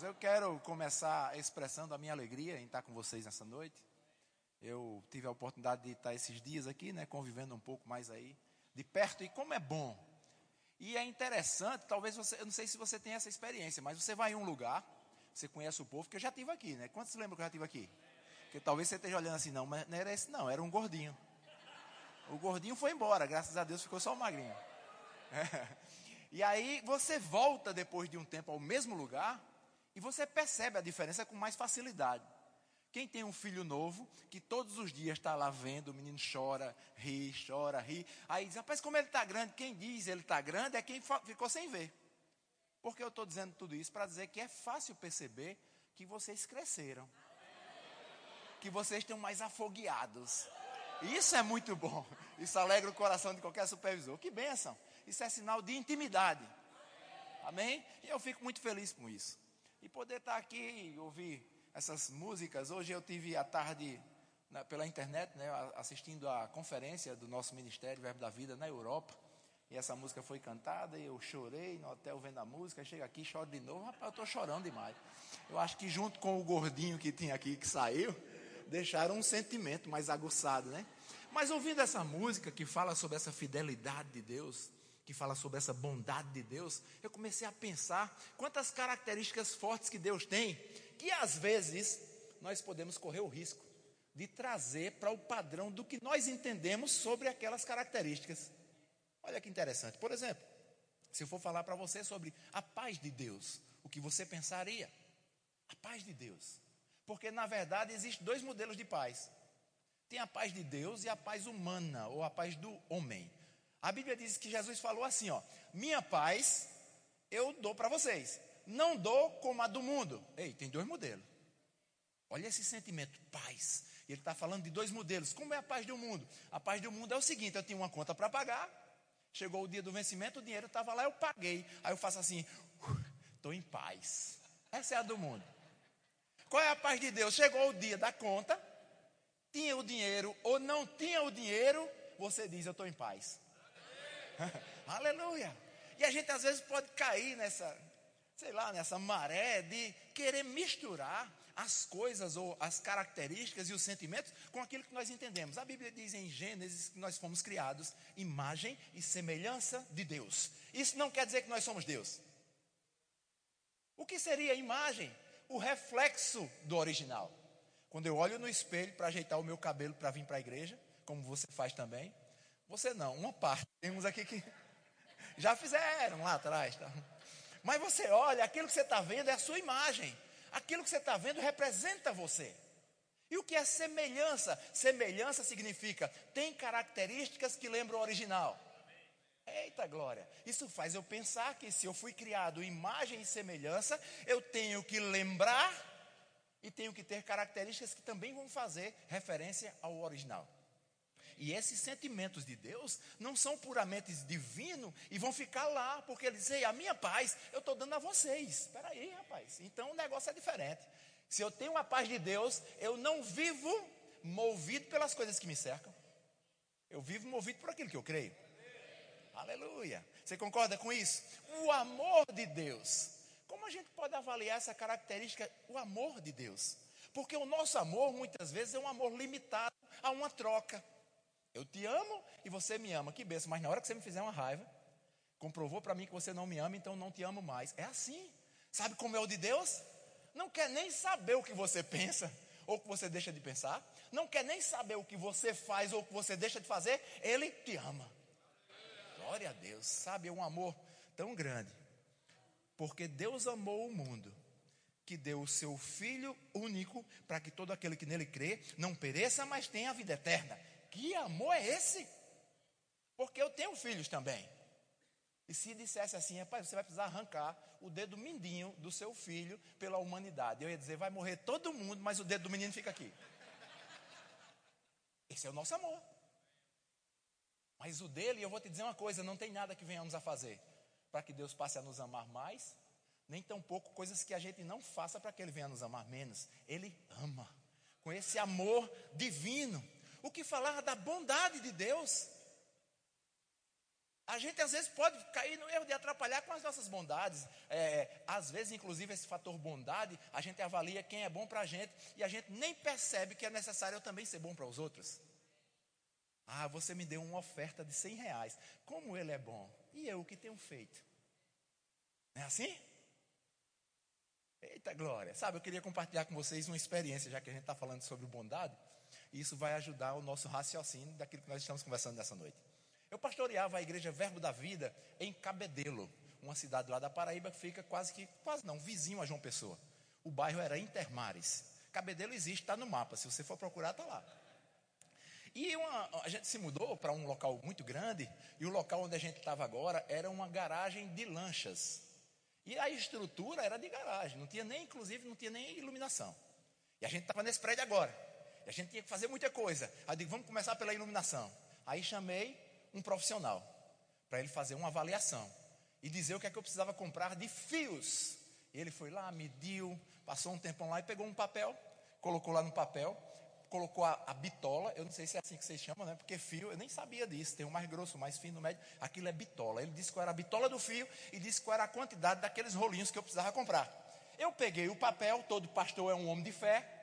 Eu quero começar expressando a minha alegria em estar com vocês nessa noite. Eu tive a oportunidade de estar esses dias aqui, né, convivendo um pouco mais aí, de perto, e como é bom. E é interessante, talvez você, eu não sei se você tem essa experiência, mas você vai em um lugar, você conhece o povo, que eu já tive aqui, né? Quantos lembram que eu já tive aqui? Porque talvez você esteja olhando assim, não, mas não era esse não, era um gordinho. O gordinho foi embora, graças a Deus ficou só o magrinho. É. E aí você volta depois de um tempo ao mesmo lugar e você percebe a diferença com mais facilidade. Quem tem um filho novo, que todos os dias está lá vendo, o menino chora, ri, chora, ri. Aí diz, rapaz, como ele está grande, quem diz ele está grande é quem ficou sem ver. Porque eu estou dizendo tudo isso para dizer que é fácil perceber que vocês cresceram. Que vocês estão mais afogueados. Isso é muito bom. Isso alegra o coração de qualquer supervisor. Que bênção. Isso é sinal de intimidade. Amém? E eu fico muito feliz com isso. E poder estar aqui e ouvir essas músicas. Hoje eu tive a tarde na, pela internet, né, assistindo a conferência do nosso ministério Verbo da Vida na Europa. E essa música foi cantada e eu chorei no hotel vendo a música. Chega aqui, choro de novo. Rapaz, eu estou chorando demais. Eu acho que junto com o gordinho que tinha aqui que saiu, deixaram um sentimento mais aguçado, né? Mas ouvindo essa música que fala sobre essa fidelidade de Deus, que fala sobre essa bondade de Deus, eu comecei a pensar quantas características fortes que Deus tem que às vezes nós podemos correr o risco de trazer para o padrão do que nós entendemos sobre aquelas características. Olha que interessante. Por exemplo, se eu for falar para você sobre a paz de Deus, o que você pensaria? A paz de Deus. Porque na verdade existem dois modelos de paz. Tem a paz de Deus e a paz humana, ou a paz do homem. A Bíblia diz que Jesus falou assim: ó, minha paz eu dou para vocês não dou como a do mundo. Ei, tem dois modelos. Olha esse sentimento, paz. Ele está falando de dois modelos. Como é a paz do mundo? A paz do mundo é o seguinte: eu tinha uma conta para pagar, chegou o dia do vencimento, o dinheiro estava lá, eu paguei. Aí eu faço assim, estou em paz. Essa é a do mundo. Qual é a paz de Deus? Chegou o dia da conta, tinha o dinheiro ou não tinha o dinheiro, você diz: Eu estou em paz. Aleluia. E a gente às vezes pode cair nessa, sei lá, nessa maré de querer misturar as coisas ou as características e os sentimentos com aquilo que nós entendemos. A Bíblia diz em Gênesis que nós fomos criados imagem e semelhança de Deus. Isso não quer dizer que nós somos Deus. O que seria imagem? O reflexo do original. Quando eu olho no espelho para ajeitar o meu cabelo para vir para a igreja, como você faz também, você não, uma parte. Temos aqui que já fizeram lá atrás. Tá? Mas você olha, aquilo que você está vendo é a sua imagem. Aquilo que você está vendo representa você. E o que é semelhança? Semelhança significa tem características que lembram o original. Eita glória! Isso faz eu pensar que se eu fui criado imagem e semelhança, eu tenho que lembrar e tenho que ter características que também vão fazer referência ao original. E esses sentimentos de Deus não são puramente divinos e vão ficar lá, porque ele diz: a minha paz eu estou dando a vocês. Espera aí, rapaz. Então o negócio é diferente. Se eu tenho a paz de Deus, eu não vivo movido pelas coisas que me cercam. Eu vivo movido por aquilo que eu creio. Aleluia. Você concorda com isso? O amor de Deus. Como a gente pode avaliar essa característica, o amor de Deus? Porque o nosso amor, muitas vezes, é um amor limitado a uma troca. Eu te amo e você me ama. Que benção. Mas na hora que você me fizer uma raiva, comprovou para mim que você não me ama, então não te amo mais. É assim. Sabe como é o de Deus? Não quer nem saber o que você pensa ou o que você deixa de pensar. Não quer nem saber o que você faz ou o que você deixa de fazer. Ele te ama. Glória a Deus. Sabe, é um amor tão grande. Porque Deus amou o mundo que deu o seu Filho único para que todo aquele que nele crê não pereça, mas tenha a vida eterna. Que amor é esse? Porque eu tenho filhos também. E se dissesse assim, rapaz, você vai precisar arrancar o dedo mindinho do seu filho pela humanidade. Eu ia dizer, vai morrer todo mundo, mas o dedo do menino fica aqui. Esse é o nosso amor. Mas o dele, eu vou te dizer uma coisa: não tem nada que venhamos a fazer para que Deus passe a nos amar mais, nem tampouco coisas que a gente não faça para que Ele venha a nos amar menos. Ele ama, com esse amor divino. O que falar da bondade de Deus? A gente às vezes pode cair no erro de atrapalhar com as nossas bondades. É, às vezes, inclusive, esse fator bondade, a gente avalia quem é bom para a gente e a gente nem percebe que é necessário eu também ser bom para os outros. Ah, você me deu uma oferta de 100 reais. Como ele é bom? E eu o que tenho feito? Não é assim? Eita glória! Sabe, eu queria compartilhar com vocês uma experiência, já que a gente está falando sobre bondade. E isso vai ajudar o nosso raciocínio daquilo que nós estamos conversando nessa noite. Eu pastoreava a igreja Verbo da Vida em Cabedelo, uma cidade lá da Paraíba que fica quase que, quase não, vizinho a João Pessoa. O bairro era Intermares. Cabedelo existe, está no mapa. Se você for procurar, está lá. E uma, a gente se mudou para um local muito grande, e o local onde a gente estava agora era uma garagem de lanchas. E a estrutura era de garagem, não tinha nem, inclusive, não tinha nem iluminação. E a gente estava nesse prédio agora. A gente tinha que fazer muita coisa. Aí eu digo, vamos começar pela iluminação. Aí chamei um profissional para ele fazer uma avaliação e dizer o que é que eu precisava comprar de fios. Ele foi lá, mediu, passou um tempão lá e pegou um papel, colocou lá no papel, colocou a, a, bitola, eu não sei se é assim que vocês chamam, né? Porque fio, eu nem sabia disso, tem o mais grosso, o mais fino, o médio, aquilo é bitola. Ele disse qual era a bitola do fio e disse qual era a quantidade daqueles rolinhos que eu precisava comprar. Eu peguei o papel, todo pastor é um homem de fé,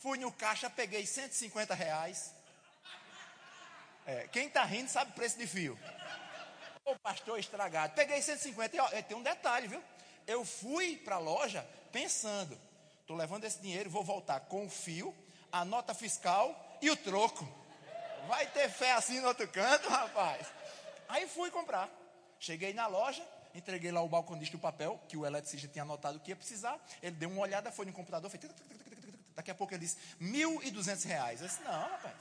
fui no caixa, peguei 150 reais, é, quem está rindo sabe o preço de fio. O pastor estragado. Peguei 150 e ó, tem um detalhe, viu? Eu fui para a loja pensando, estou levando esse dinheiro, vou voltar com o fio, a nota fiscal e o troco. Vai ter fé assim no outro canto, rapaz. Aí fui comprar. Cheguei na loja, entreguei lá o balconista o papel, que o eletricista tinha anotado que ia precisar. Ele deu uma olhada, foi no computador, fez... Daqui a pouco ele disse, mil e duzentos reais. Eu disse, não, rapaz.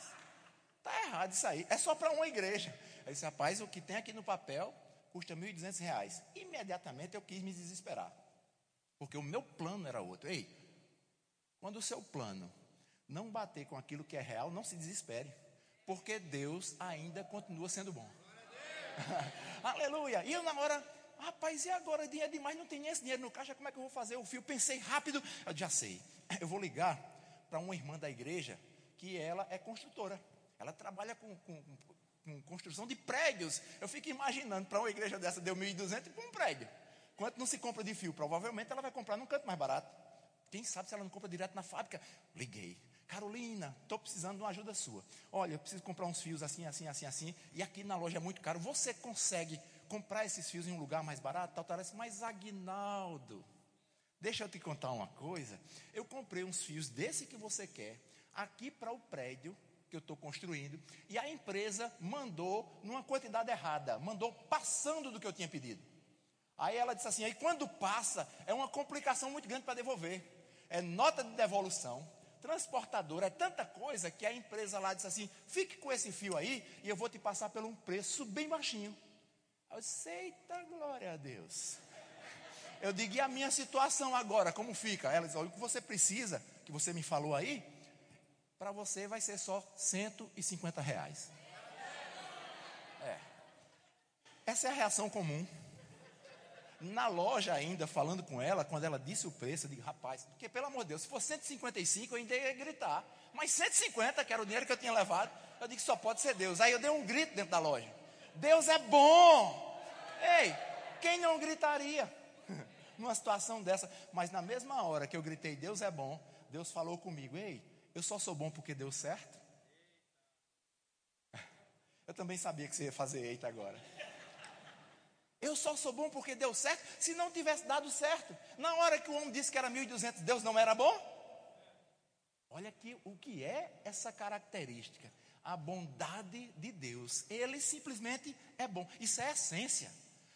Está errado isso aí. É só para uma igreja. Eu disse, rapaz, o que tem aqui no papel custa R$ 1.200. Imediatamente eu quis me desesperar. Porque o meu plano era outro. Ei, quando o seu plano não bater com aquilo que é real, não se desespere. Porque Deus ainda continua sendo bom. Aleluia. E eu na hora, rapaz, e agora? Dinheiro demais, não tem nem esse dinheiro no caixa, como é que eu vou fazer o fio? Pensei rápido, eu já sei. Eu vou ligar para uma irmã da igreja que ela é construtora. Ela trabalha com, com, com construção de prédios. Eu fico imaginando, para uma igreja dessa deu 1.200 e para um prédio. Quanto não se compra de fio? Provavelmente ela vai comprar num canto mais barato. Quem sabe se ela não compra direto na fábrica? Liguei. Carolina, estou precisando de uma ajuda sua. Olha, eu preciso comprar uns fios assim, assim, assim, assim. E aqui na loja é muito caro. Você consegue comprar esses fios em um lugar mais barato? Tal, tal, Mas Aguinaldo, deixa eu te contar uma coisa. Eu comprei uns fios desse que você quer aqui para o prédio que eu estou construindo, e a empresa mandou numa quantidade errada, mandou passando do que eu tinha pedido. Aí ela disse assim: aí quando passa, é uma complicação muito grande para devolver. É nota de devolução, transportadora, é tanta coisa que a empresa lá disse assim: fique com esse fio aí e eu vou te passar por um preço bem baixinho. Disse: eita, glória a Deus. Eu digo: e a minha situação agora, como fica? Ela disse: olha, o que você precisa, que você me falou aí, para você vai ser só 150 reais. É. Essa é a reação comum. Na loja ainda, falando com ela, quando ela disse o preço, eu digo, rapaz, porque pelo amor de Deus, se for 155, eu ainda ia gritar. Mas 150, que era o dinheiro que eu tinha levado, eu digo, só pode ser Deus. Aí eu dei um grito dentro da loja. Deus é bom. Ei, quem não gritaria numa situação dessa? Mas na mesma hora que eu gritei, Deus é bom, Deus falou comigo, ei, eu só sou bom porque deu certo? Eu também sabia que você ia fazer eita agora. Eu só sou bom porque deu certo. Se não tivesse dado certo, na hora que o homem disse que era 1.200, Deus não era bom? Olha aqui o que é essa característica. A bondade de Deus. Ele simplesmente é bom. Isso é essência.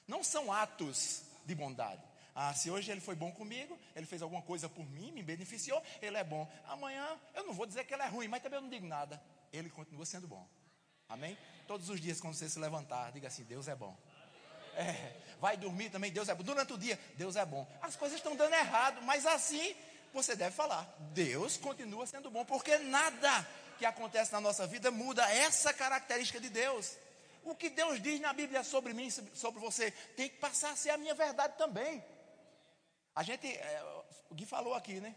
Não são atos de bondade. Ah, se hoje ele foi bom comigo, ele fez alguma coisa por mim, me beneficiou, ele é bom. Amanhã, eu não vou dizer que ele é ruim, mas também eu não digo nada. Ele continua sendo bom. Amém? Todos os dias, quando você se levantar, diga assim: Deus é bom. É, vai dormir também, Deus é bom. Durante o dia, Deus é bom. As coisas estão dando errado, mas assim você deve falar: Deus continua sendo bom, porque nada que acontece na nossa vida muda essa característica de Deus. O que Deus diz na Bíblia sobre mim, sobre você, tem que passar a ser a minha verdade também. A gente, é, o Gui falou aqui, né?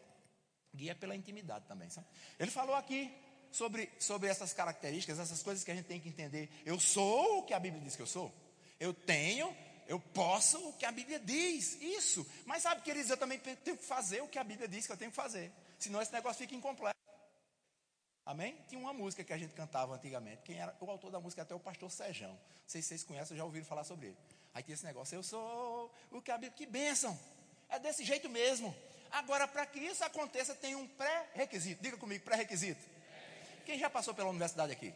Gui é pela intimidade também, sabe? Ele falou aqui sobre, sobre essas características, essas coisas que a gente tem que entender. Eu sou o que a Bíblia diz que eu sou. Eu tenho, eu posso o que a Bíblia diz, isso. Mas sabe, queridos, eu também tenho que fazer o que a Bíblia diz que eu tenho que fazer. Senão esse negócio fica incompleto. Amém? Tinha uma música que a gente cantava antigamente. Quem era o autor da música até o pastor Sejão. Não sei se vocês conhecem, já ouviram falar sobre ele. Aí tinha esse negócio, eu sou o que a Bíblia. Que bênção! É desse jeito mesmo. Agora, para que isso aconteça, tem um pré-requisito. Diga comigo, pré-requisito. Quem já passou pela universidade aqui?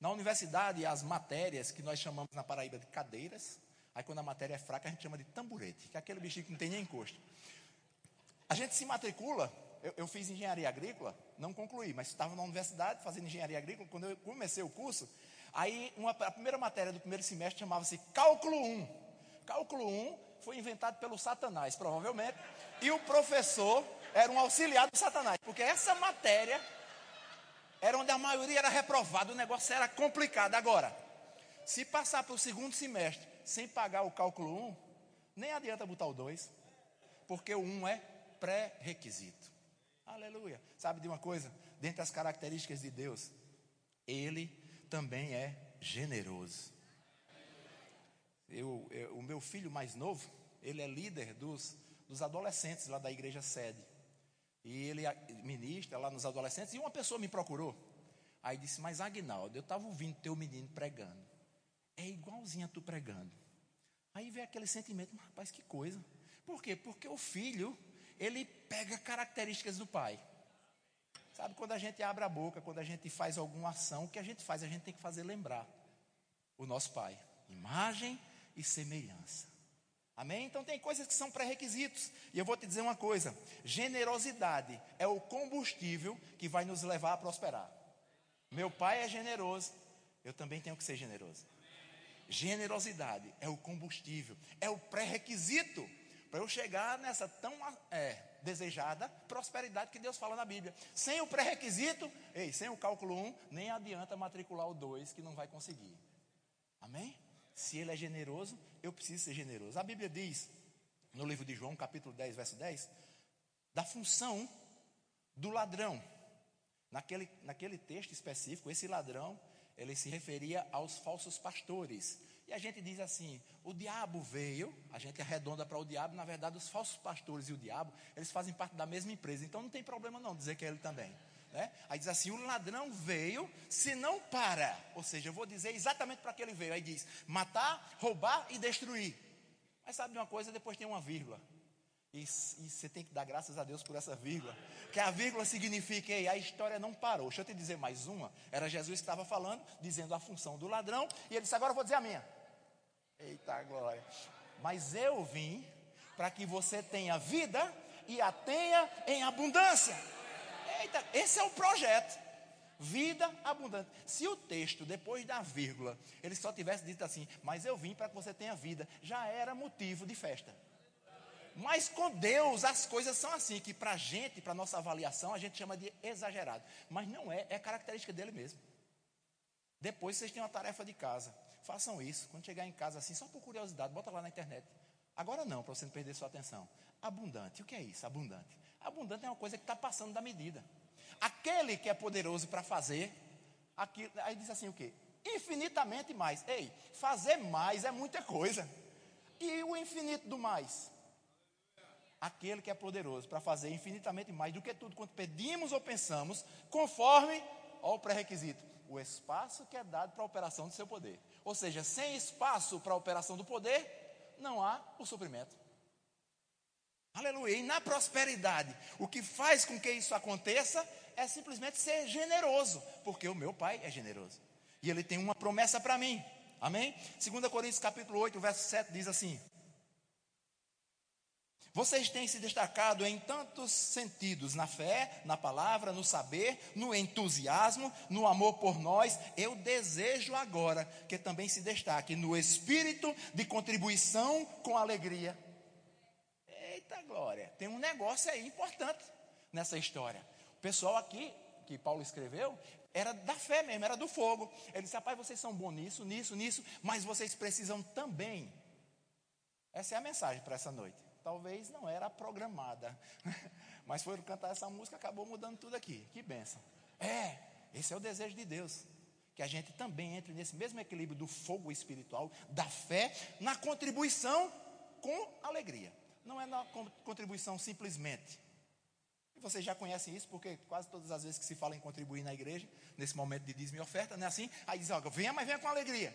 Na universidade, as matérias que nós chamamos na Paraíba de cadeiras, aí quando a matéria é fraca, a gente chama de tamborete, que é aquele bichinho que não tem nem encosto. A gente se matricula, eu, eu fiz engenharia agrícola, não concluí, mas estava na universidade fazendo engenharia agrícola, quando eu comecei o curso, aí uma, a primeira matéria do primeiro semestre chamava-se Cálculo 1. Cálculo 1 foi inventado pelo Satanás, provavelmente, e o professor era um auxiliar do Satanás, porque essa matéria era onde a maioria era reprovada, o negócio era complicado. Agora, se passar para o segundo semestre sem pagar o cálculo 1, nem adianta botar o 2, porque o 1 é pré-requisito. Aleluia. Sabe de uma coisa? Dentre as características de Deus, Ele também é generoso. Eu, eu, o meu filho mais novo, ele é líder dos, dos adolescentes lá da igreja sede. E ele ministra lá nos adolescentes. E uma pessoa me procurou. Aí disse: Mas Agnaldo, eu estava ouvindo teu menino pregando. É igualzinho a tu pregando. Aí veio aquele sentimento: Rapaz, que coisa. Por quê? Porque o filho, ele pega características do pai. Sabe, quando a gente abre a boca, quando a gente faz alguma ação, o que a gente faz? A gente tem que fazer lembrar o nosso pai. Imagem e semelhança. Amém? Então tem coisas que são pré-requisitos. E eu vou te dizer uma coisa: generosidade é o combustível que vai nos levar a prosperar. Meu pai é generoso, eu também tenho que ser generoso. Generosidade é o combustível, é o pré-requisito para eu chegar nessa tão é, desejada prosperidade que Deus fala na Bíblia. Sem o pré-requisito, ei, sem o cálculo 1, nem adianta matricular o 2 que não vai conseguir. Amém? Se ele é generoso, eu preciso ser generoso. A Bíblia diz, no livro de João, capítulo 10, verso 10, da função do ladrão. Naquele, naquele texto específico, esse ladrão, ele se referia aos falsos pastores. E a gente diz assim: o diabo veio, a gente arredonda para o diabo, na verdade, os falsos pastores e o diabo, eles fazem parte da mesma empresa, então não tem problema não dizer que é ele também. Né? Aí diz assim: o ladrão veio, se não para, ou seja, eu vou dizer exatamente para que ele veio. Aí diz: matar, roubar e destruir. Mas sabe de uma coisa? Depois tem uma vírgula. E, e, você tem que dar graças a Deus por essa vírgula. Que a vírgula significa, ei, a história não parou. Deixa eu te dizer mais uma. Era Jesus que estava falando, dizendo a função do ladrão. E ele disse: agora eu vou dizer a minha. Eita glória. Mas eu vim para que você tenha vida e a tenha em abundância. Eita, esse é o projeto. Vida abundante. Se o texto, depois da vírgula, ele só tivesse dito assim, mas eu vim para que você tenha vida, já era motivo de festa. Mas com Deus as coisas são assim, que para a gente, para nossa avaliação, a gente chama de exagerado. Mas não é, é característica dele mesmo. Depois vocês têm uma tarefa de casa. Façam isso. Quando chegar em casa assim, só por curiosidade, bota lá na internet. Agora não, para você não perder sua atenção. Abundante. O que é isso? Abundante. Abundante é uma coisa que está passando da medida. Aquele que é poderoso para fazer, aqui, aí diz assim o quê? Infinitamente mais. Ei, fazer mais é muita coisa. E o infinito do mais? Aquele que é poderoso para fazer infinitamente mais do que tudo quanto pedimos ou pensamos, conforme ao pré-requisito, o espaço que é dado para a operação do seu poder. Ou seja, sem espaço para a operação do poder, não há o suprimento. Aleluia. E na prosperidade, o que faz com que isso aconteça é simplesmente ser generoso, porque o meu pai é generoso. E ele tem uma promessa para mim. Amém? 2 Coríntios capítulo 8, verso 7 diz assim: vocês têm se destacado em tantos sentidos: na fé, na palavra, no saber, no entusiasmo, no amor por nós. Eu desejo agora que também se destaque no espírito de contribuição com alegria. Glória! Tem um negócio aí importante nessa história. O pessoal aqui, que Paulo escreveu, era da fé mesmo, era do fogo. Ele disse: rapaz, vocês são bons nisso, nisso, nisso, mas vocês precisam também. Essa é a mensagem para essa noite talvez não era programada. Mas foram cantar essa música, acabou mudando tudo aqui. Que benção. É, esse é o desejo de Deus. que a gente também entre nesse mesmo equilíbrio do fogo espiritual, da fé, na contribuição com alegria. Não é na contribuição simplesmente. E vocês já conhecem isso, porque quase todas as vezes que se fala em contribuir na igreja, nesse momento de dízimo e oferta, não é assim? Aí diz, ó, venha, mas venha com alegria.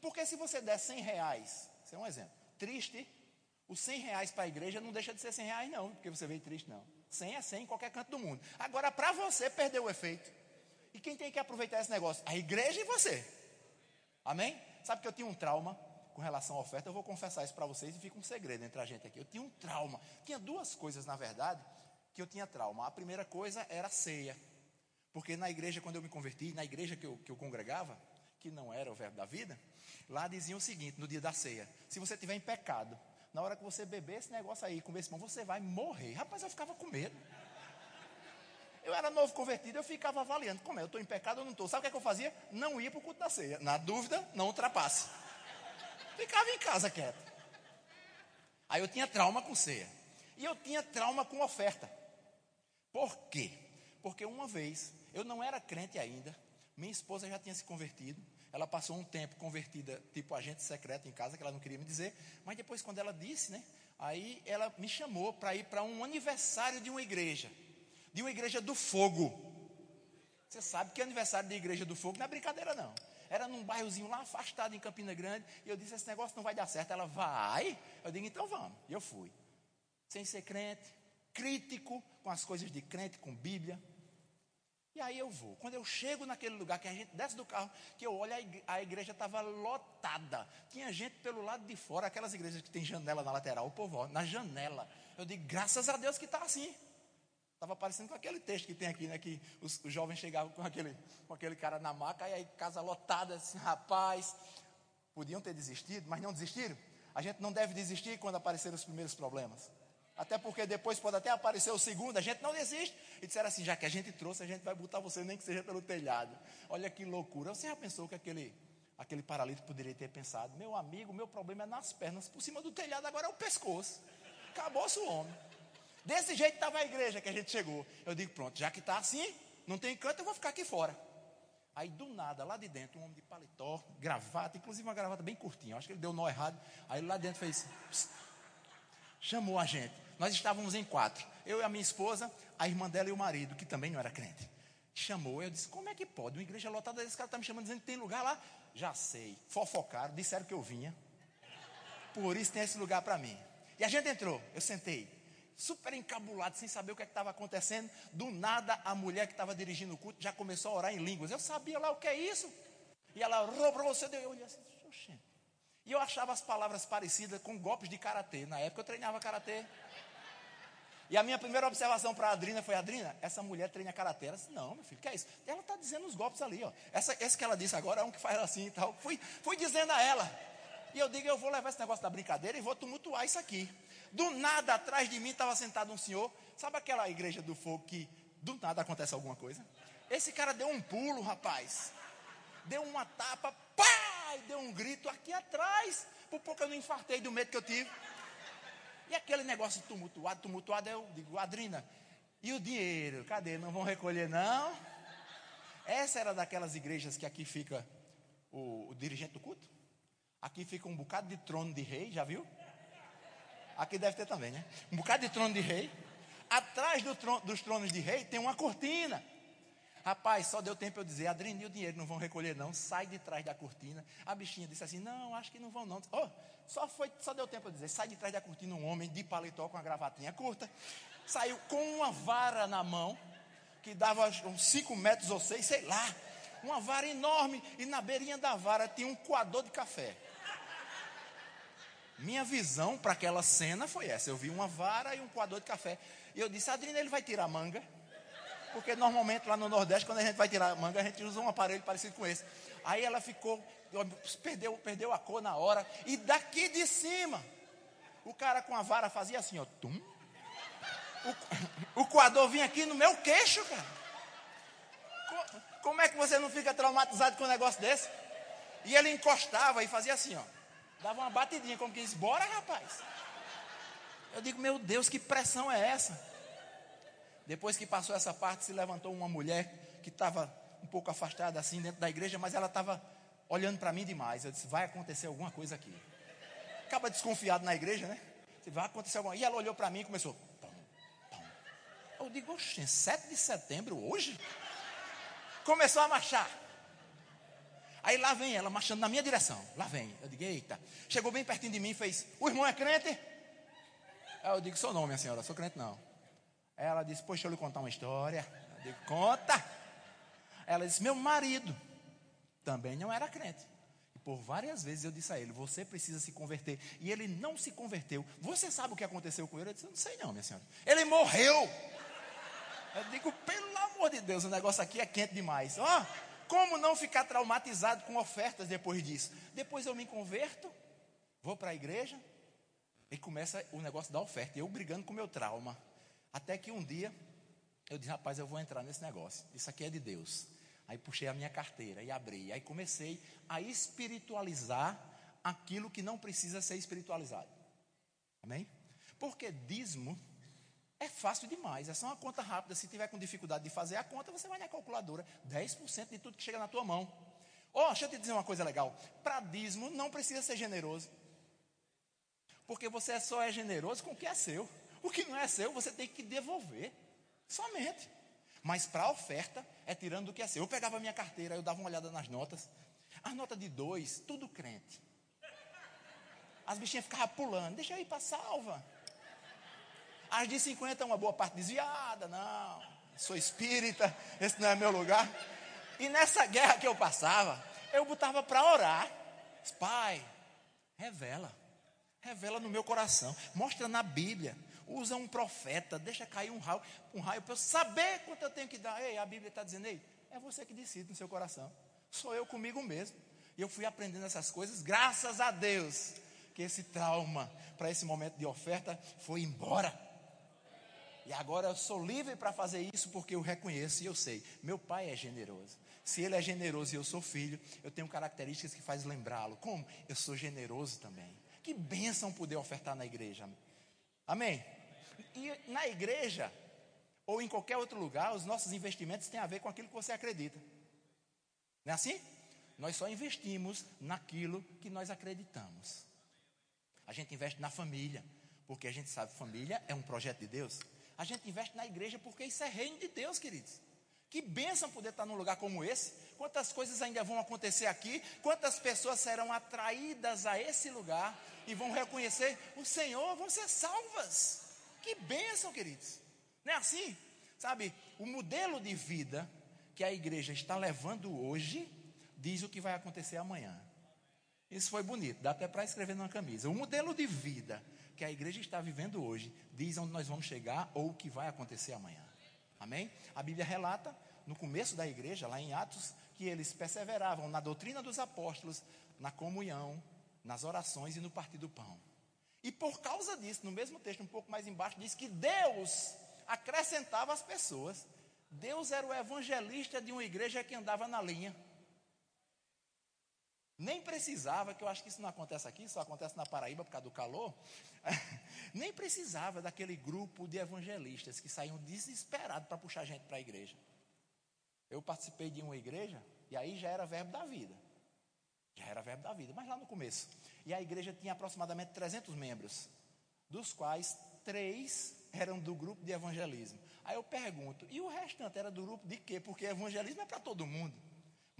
Porque se você der 100 reais, isso é um exemplo, triste, os 100 reais para a igreja não deixa de ser 100 reais não, porque você veio triste não. 100 é 100 em qualquer canto do mundo. Agora, para você, perdeu o efeito. E quem tem que aproveitar esse negócio? A igreja e você. Amém? Sabe que eu tinha um trauma com relação à oferta? Eu vou confessar isso para vocês e fica um segredo entre a gente aqui. Eu tinha um trauma. Tinha duas coisas, na verdade, que eu tinha trauma. A primeira coisa era a ceia. Porque na igreja, quando eu me converti, na igreja que eu, que eu congregava, que não era o verbo da vida, lá diziam o seguinte, no dia da ceia: se você tiver em pecado, na hora que você beber esse negócio aí, comer esse pão, você vai morrer. Rapaz, eu ficava com medo. Eu era novo convertido, eu ficava avaliando. Como é? Eu estou em pecado ou não estou? Sabe o que, é que eu fazia? Não ia para o culto da ceia. Na dúvida, não ultrapasse. Ficava em casa quieto. Aí eu tinha trauma com ceia. E eu tinha trauma com oferta. Por quê? Porque uma vez, eu não era crente ainda, minha esposa já tinha se convertido. Ela passou um tempo convertida, tipo agente secreto em casa, que ela não queria me dizer. Mas depois, quando ela disse, né? Aí ela me chamou para ir para um aniversário de uma igreja de uma igreja do fogo. Você sabe que aniversário da igreja do fogo não é brincadeira, não. Era num bairrozinho lá afastado em Campina Grande. E eu disse: esse negócio não vai dar certo. Ela vai. Eu digo: então vamos. E eu fui. Sem ser crente, crítico com as coisas de crente, com Bíblia. E aí eu vou. Quando eu chego naquele lugar, que a gente desce do carro, que eu olho, a igreja estava lotada. Tinha gente pelo lado de fora, aquelas igrejas que tem janela na lateral, o povo, na janela. Eu digo, graças a Deus que está assim. Estava parecendo com aquele texto que tem aqui, né? Que os, os, jovens chegavam com aquele, com aquele cara na maca, e aí casa lotada, assim, rapaz. Podiam ter desistido, mas não desistiram. A gente não deve desistir quando apareceram os primeiros problemas. Até porque depois pode até aparecer o segundo, a gente não desiste. E disseram assim: já que a gente trouxe, a gente vai botar você, nem que seja pelo telhado. Olha que loucura. Você já pensou que aquele, aquele paralítico poderia ter pensado: meu amigo, meu problema é nas pernas, por cima do telhado, agora é o pescoço. Acabou-se o homem. Desse jeito estava a igreja que a gente chegou. Eu digo, pronto, já que está assim, não tem canto, eu vou ficar aqui fora. Aí do nada, lá de dentro, um homem de paletó, gravata, inclusive uma gravata bem curtinha. Acho que ele deu nó errado. Aí lá dentro fez. Psst, chamou a gente. Nós estávamos em quatro. Eu e a minha esposa, a irmã dela e o marido, que também não era crente. Chamou, eu disse, como é que pode? Uma igreja lotada, esse cara está me chamando dizendo que tem lugar lá. Já sei. Fofocaram, disseram que eu vinha. Por isso tem esse lugar para mim. E a gente entrou, eu sentei super encabulado, sem saber o que é estava acontecendo. Do nada, a mulher que estava dirigindo o culto já começou a orar em línguas. Eu sabia lá o que é isso. E ela robrou, você deu. Eu olhei assim, oxente. E eu achava as palavras parecidas com golpes de karatê. Na época eu treinava karatê. E a minha primeira observação para a Adrina foi: Adrina, essa mulher treina karatê. Ela disse: Não, meu filho, que é isso? Ela está dizendo os golpes ali, ó. Essa, esse que ela disse agora é um que faz assim e tal. Fui, fui dizendo a ela. E eu digo: Eu vou levar esse negócio da brincadeira e vou tumultuar isso aqui. Do nada atrás de mim estava sentado um senhor. Sabe aquela igreja do fogo que do nada acontece alguma coisa? Esse cara deu um pulo, rapaz. Deu uma tapa, pá! E deu um grito aqui atrás. Por pouco eu não infartei do medo que eu tive. E aquele negócio tumultuado, tumultuado, eu digo, Adrina, e o dinheiro? Cadê? Não vão recolher, não? Essa era daquelas igrejas que aqui fica o, o dirigente do culto. Aqui fica um bocado de trono de rei, já viu? Aqui deve ter também, né? Um bocado de trono de rei. Atrás do trono, dos tronos de rei tem uma cortina. Rapaz, só deu tempo eu dizer, Adriane, o dinheiro não vão recolher, não. Sai de trás da cortina. A bichinha disse assim: Não, acho que não vão, não. Oh, só, foi, só deu tempo eu dizer, sai de trás da cortina um homem de paletó com a gravatinha curta. Saiu com uma vara na mão, que dava uns 5 metros ou 6, sei lá. Uma vara enorme. E na beirinha da vara tinha um coador de café. Minha visão para aquela cena foi essa. Eu vi uma vara e um coador de café. E eu disse, Adriana, ele vai tirar manga. Porque normalmente lá no Nordeste, quando a gente vai tirar manga, a gente usa um aparelho parecido com esse. Aí ela ficou, perdeu, perdeu a cor na hora. E daqui de cima, o cara com a vara fazia assim, ó. Tum. O, o coador vinha aqui no meu queixo, cara. Como é que você não fica traumatizado com um negócio desse? E ele encostava e fazia assim, ó. Dava uma batidinha, como que diz, bora rapaz. Eu digo, meu Deus, que pressão é essa? Depois que passou essa parte, se levantou uma mulher que estava um pouco afastada assim dentro da igreja, mas ela estava olhando para mim demais. Eu disse: vai acontecer alguma coisa aqui. Acaba desconfiado na igreja, né? Vai acontecer alguma. E ela olhou para mim e começou. Eu digo: oxe, 7 de setembro hoje? Começou a marchar. Aí lá vem ela marchando na minha direção. Lá vem. Eu digo: eita. Chegou bem pertinho de mim e fez: o irmão é crente? Aí eu digo: sou não, minha senhora, sou crente não. Aí ela disse: poxa, eu lhe contar uma história. Eu digo: conta. Ela disse: meu marido também não era crente. E por várias vezes eu disse a ele: Você precisa se converter. E ele não se converteu. Você sabe o que aconteceu com ele? Eu disse: Não sei, não, minha senhora. Ele morreu. Eu digo: Pelo amor de Deus, o negócio aqui é quente demais. Ó, oh, como não ficar traumatizado com ofertas depois disso? Depois eu me converto, vou para a igreja e começa o negócio da oferta. Eu brigando com o meu trauma. Até que um dia eu disse: Rapaz, eu vou entrar nesse negócio. Isso aqui é de Deus. Aí puxei a minha carteira e abri. Aí comecei a espiritualizar aquilo que não precisa ser espiritualizado. Amém? Porque dízimo é fácil demais. É só uma conta rápida. Se tiver com dificuldade de fazer a conta, você vai na calculadora. 10% de tudo que chega na tua mão. Ó, oh, deixa eu te dizer uma coisa legal. Para dízimo não precisa ser generoso. Porque você só é generoso com o que é seu. O que não é seu, você tem que devolver. Somente. Mas para a oferta, é tirando do que é seu. Eu pegava a minha carteira, eu dava uma olhada nas notas. As notas de dois, tudo crente. As bichinhas ficavam pulando. Deixa eu ir para salva. As de 50, uma boa parte desviada. Não, sou espírita, esse não é meu lugar. E nessa guerra que eu passava, eu botava para orar. Pai, revela. Revela no meu coração. Mostra na Bíblia usa um profeta, deixa cair um raio, um raio para eu saber quanto eu tenho que dar. Ei, a Bíblia está dizendo, ei, é você que decide no seu coração. Sou eu comigo mesmo. E eu fui aprendendo essas coisas, graças a Deus, que esse trauma para esse momento de oferta foi embora. E agora eu sou livre para fazer isso porque eu reconheço e eu sei, meu pai é generoso. Se ele é generoso e eu sou filho, eu tenho características que faz lembrá-lo. Como? Eu sou generoso também. Que bênção poder ofertar na igreja. Amém? E na igreja, ou em qualquer outro lugar, os nossos investimentos têm a ver com aquilo que você acredita. Não é assim? Nós só investimos naquilo que nós acreditamos. A gente investe na família, porque a gente sabe que família é um projeto de Deus. A gente investe na igreja porque isso é reino de Deus, queridos. Que bênção poder estar num lugar como esse. Quantas coisas ainda vão acontecer aqui? Quantas pessoas serão atraídas a esse lugar e vão reconhecer o Senhor, vão ser salvas. Que bênção, queridos. Não é assim? Sabe, o modelo de vida que a igreja está levando hoje diz o que vai acontecer amanhã. Isso foi bonito, dá até para escrever numa camisa. O modelo de vida que a igreja está vivendo hoje diz onde nós vamos chegar ou o que vai acontecer amanhã. Amém? A Bíblia relata no começo da igreja, lá em Atos, que eles perseveravam na doutrina dos apóstolos, na comunhão, nas orações e no partir do pão. E por causa disso, no mesmo texto, um pouco mais embaixo, diz que Deus acrescentava as pessoas. Deus era o evangelista de uma igreja que andava na linha. Nem precisava, que eu acho que isso não acontece aqui, só acontece na Paraíba por causa do calor. Nem precisava daquele grupo de evangelistas que saíam desesperados para puxar gente para a igreja. Eu participei de uma igreja e aí já era verbo da vida. Já era verbo da vida, mas lá no começo. E a igreja tinha aproximadamente 300 membros, dos quais três eram do grupo de evangelismo. Aí eu pergunto, e o restante era do grupo de quê? Porque evangelismo é para todo mundo.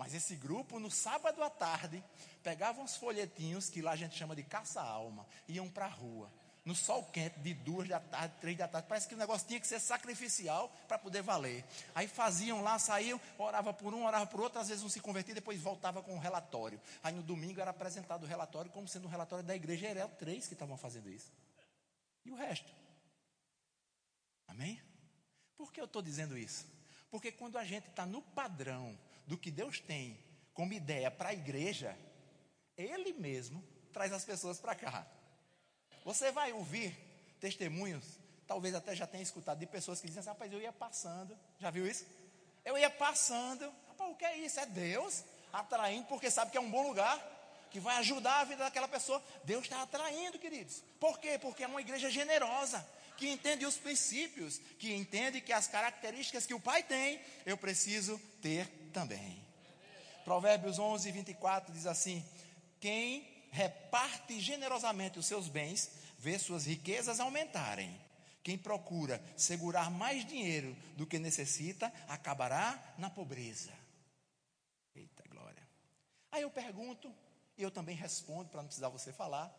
Mas esse grupo, no sábado à tarde, pegavam os folhetinhos, que lá a gente chama de caça-alma, iam para a rua no sol quente, de duas da tarde, três da tarde. Parece que o negócio tinha que ser sacrificial para poder valer. Aí faziam lá, saíam, orava por um, orava por outro, às vezes um se convertia, depois voltava com um relatório. Aí no domingo era apresentado o relatório como sendo um relatório da igreja. E eram três que estavam fazendo isso. E o resto? Amém? Por que eu estou dizendo isso? Porque quando a gente está no padrão do que Deus tem como ideia para a igreja, Ele mesmo traz as pessoas para cá. Você vai ouvir testemunhos, talvez até já tenha escutado, de pessoas que dizem assim: rapaz, eu ia passando. Já viu isso? Eu ia passando. Rapaz, o que é isso? É Deus atraindo, porque sabe que é um bom lugar, que vai ajudar a vida daquela pessoa. Deus está atraindo, queridos. Por quê? Porque é uma igreja generosa, que entende os princípios, que entende que as características que o Pai tem, eu preciso ter também. Provérbios 11, 24 diz assim: Quem reparte generosamente os seus bens, vê suas riquezas aumentarem. Quem procura segurar mais dinheiro do que necessita, acabará na pobreza. Eita glória. Aí eu pergunto, e eu também respondo, para não precisar você falar: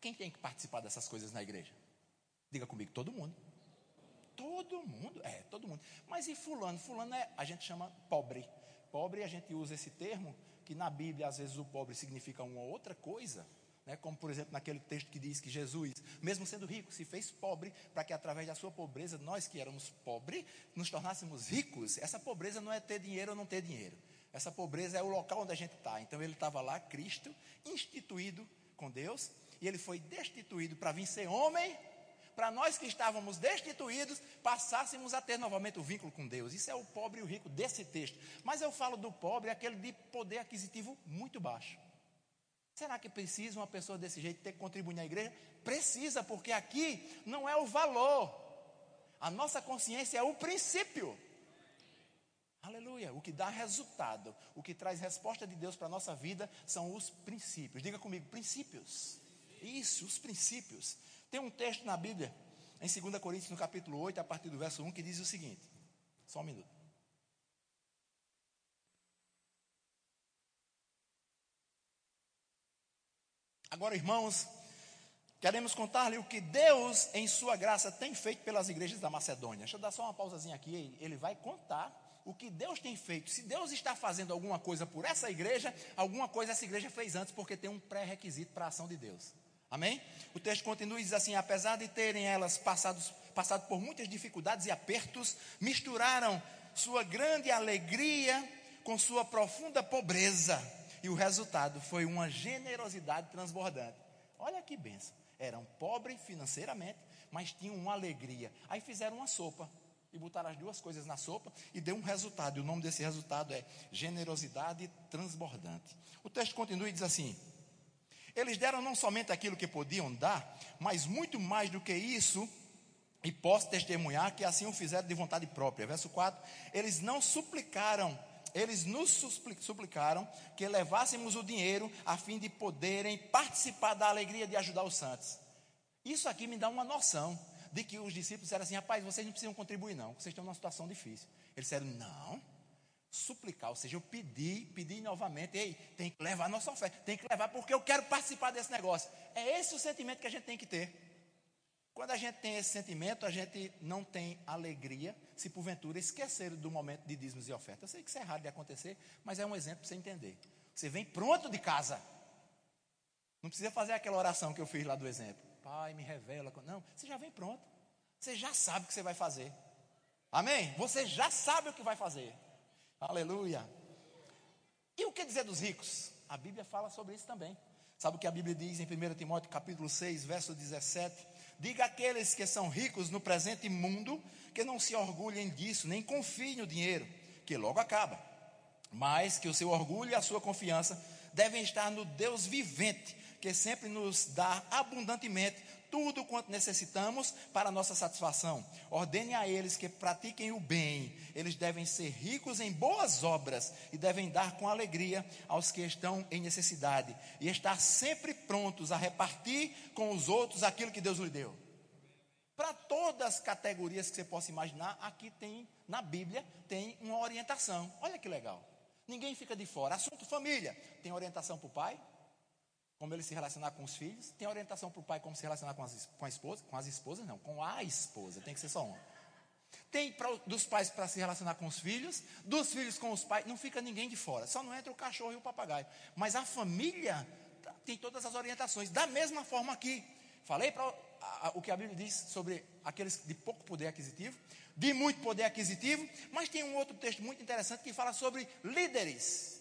quem tem que participar dessas coisas na igreja? Diga comigo, todo mundo. Todo mundo, é, todo mundo. Mas e fulano? Fulano é, a gente chama pobre. Pobre, a gente usa esse termo, que na Bíblia, às vezes, o pobre significa uma outra coisa. Né? Como, por exemplo, naquele texto que diz que Jesus, mesmo sendo rico, se fez pobre, para que através da sua pobreza, nós que éramos pobres, nos tornássemos ricos. Essa pobreza não é ter dinheiro ou não ter dinheiro. Essa pobreza é o local onde a gente está. Então, ele estava lá, Cristo, instituído com Deus, e ele foi destituído para vir ser homem para nós que estávamos destituídos, passássemos a ter novamente o vínculo com Deus. Isso é o pobre e o rico desse texto. Mas eu falo do pobre, aquele de poder aquisitivo muito baixo. Será que precisa uma pessoa desse jeito ter que contribuir na igreja? Precisa, porque aqui não é o valor. A nossa consciência é o princípio. Aleluia. O que dá resultado, o que traz resposta de Deus para a nossa vida são os princípios. Diga comigo, princípios. Isso, os princípios. Tem um texto na Bíblia, em 2 Coríntios, no capítulo 8, a partir do verso 1, que diz o seguinte: só um minuto. Agora, irmãos, queremos contar-lhe o que Deus, em Sua graça, tem feito pelas igrejas da Macedônia. Deixa eu dar só uma pausazinha aqui. Ele vai contar o que Deus tem feito. Se Deus está fazendo alguma coisa por essa igreja, alguma coisa essa igreja fez antes, porque tem um pré-requisito para a ação de Deus. Amém? O texto continua e diz assim: apesar de terem elas passado, por muitas dificuldades e apertos, misturaram sua grande alegria com sua profunda pobreza. E o resultado foi uma generosidade transbordante. Olha que benção. Eram pobres financeiramente, mas tinham uma alegria. Aí fizeram uma sopa e botaram as duas coisas na sopa e deu um resultado. E o nome desse resultado é generosidade transbordante. O texto continua e diz assim: eles deram não somente aquilo que podiam dar, mas muito mais do que isso, e posso testemunhar que assim o fizeram de vontade própria. Verso 4: Eles não suplicaram, eles nos suplicaram que levássemos o dinheiro a fim de poderem participar da alegria de ajudar os santos. Isso aqui me dá uma noção de que os discípulos disseram assim: rapaz, vocês não precisam contribuir, não, vocês estão numa situação difícil. Eles disseram: não suplicar, ou seja, eu pedi, pedi novamente, ei, tem que levar a nossa oferta, tem que levar porque eu quero participar desse negócio. É esse o sentimento que a gente tem que ter. Quando a gente tem esse sentimento, a gente não tem alegria se porventura esquecer do momento de dízimos e ofertas. Eu sei que isso é raro de acontecer, mas é um exemplo para você entender. Você vem pronto de casa. Não precisa fazer aquela oração que eu fiz lá do exemplo. Pai, me revela. Não, você já vem pronto. Você já sabe o que você vai fazer. Amém? Você já sabe o que vai fazer. Aleluia. E o que dizer dos ricos? A Bíblia fala sobre isso também. Sabe o que a Bíblia diz em 1 Timóteo capítulo 6, verso 17? Diga àqueles que são ricos no presente mundo que não se orgulhem disso, nem confiem no dinheiro, que logo acaba. Mas que o seu orgulho e a sua confiança devem estar no Deus vivente, que sempre nos dá abundantemente tudo quanto necessitamos para nossa satisfação. Ordene a eles que pratiquem o bem. Eles devem ser ricos em boas obras e devem dar com alegria aos que estão em necessidade e estar sempre prontos a repartir com os outros aquilo que Deus lhe deu. Para todas as categorias que você possa imaginar, aqui tem, na Bíblia, tem uma orientação. Olha que legal. Ninguém fica de fora. Assunto família. Tem orientação para o pai, como ele se relacionar com os filhos, tem orientação para o pai como se relacionar com, as, com a esposa, com as esposas não, com a esposa, tem que ser só uma. Tem pra, dos pais para se relacionar com os filhos, dos filhos com os pais, não fica ninguém de fora, só não entra o cachorro e o papagaio. Mas a família tá, tem todas as orientações, da mesma forma aqui. Falei para o que a Bíblia diz sobre aqueles de pouco poder aquisitivo, de muito poder aquisitivo, mas tem um outro texto muito interessante que fala sobre líderes.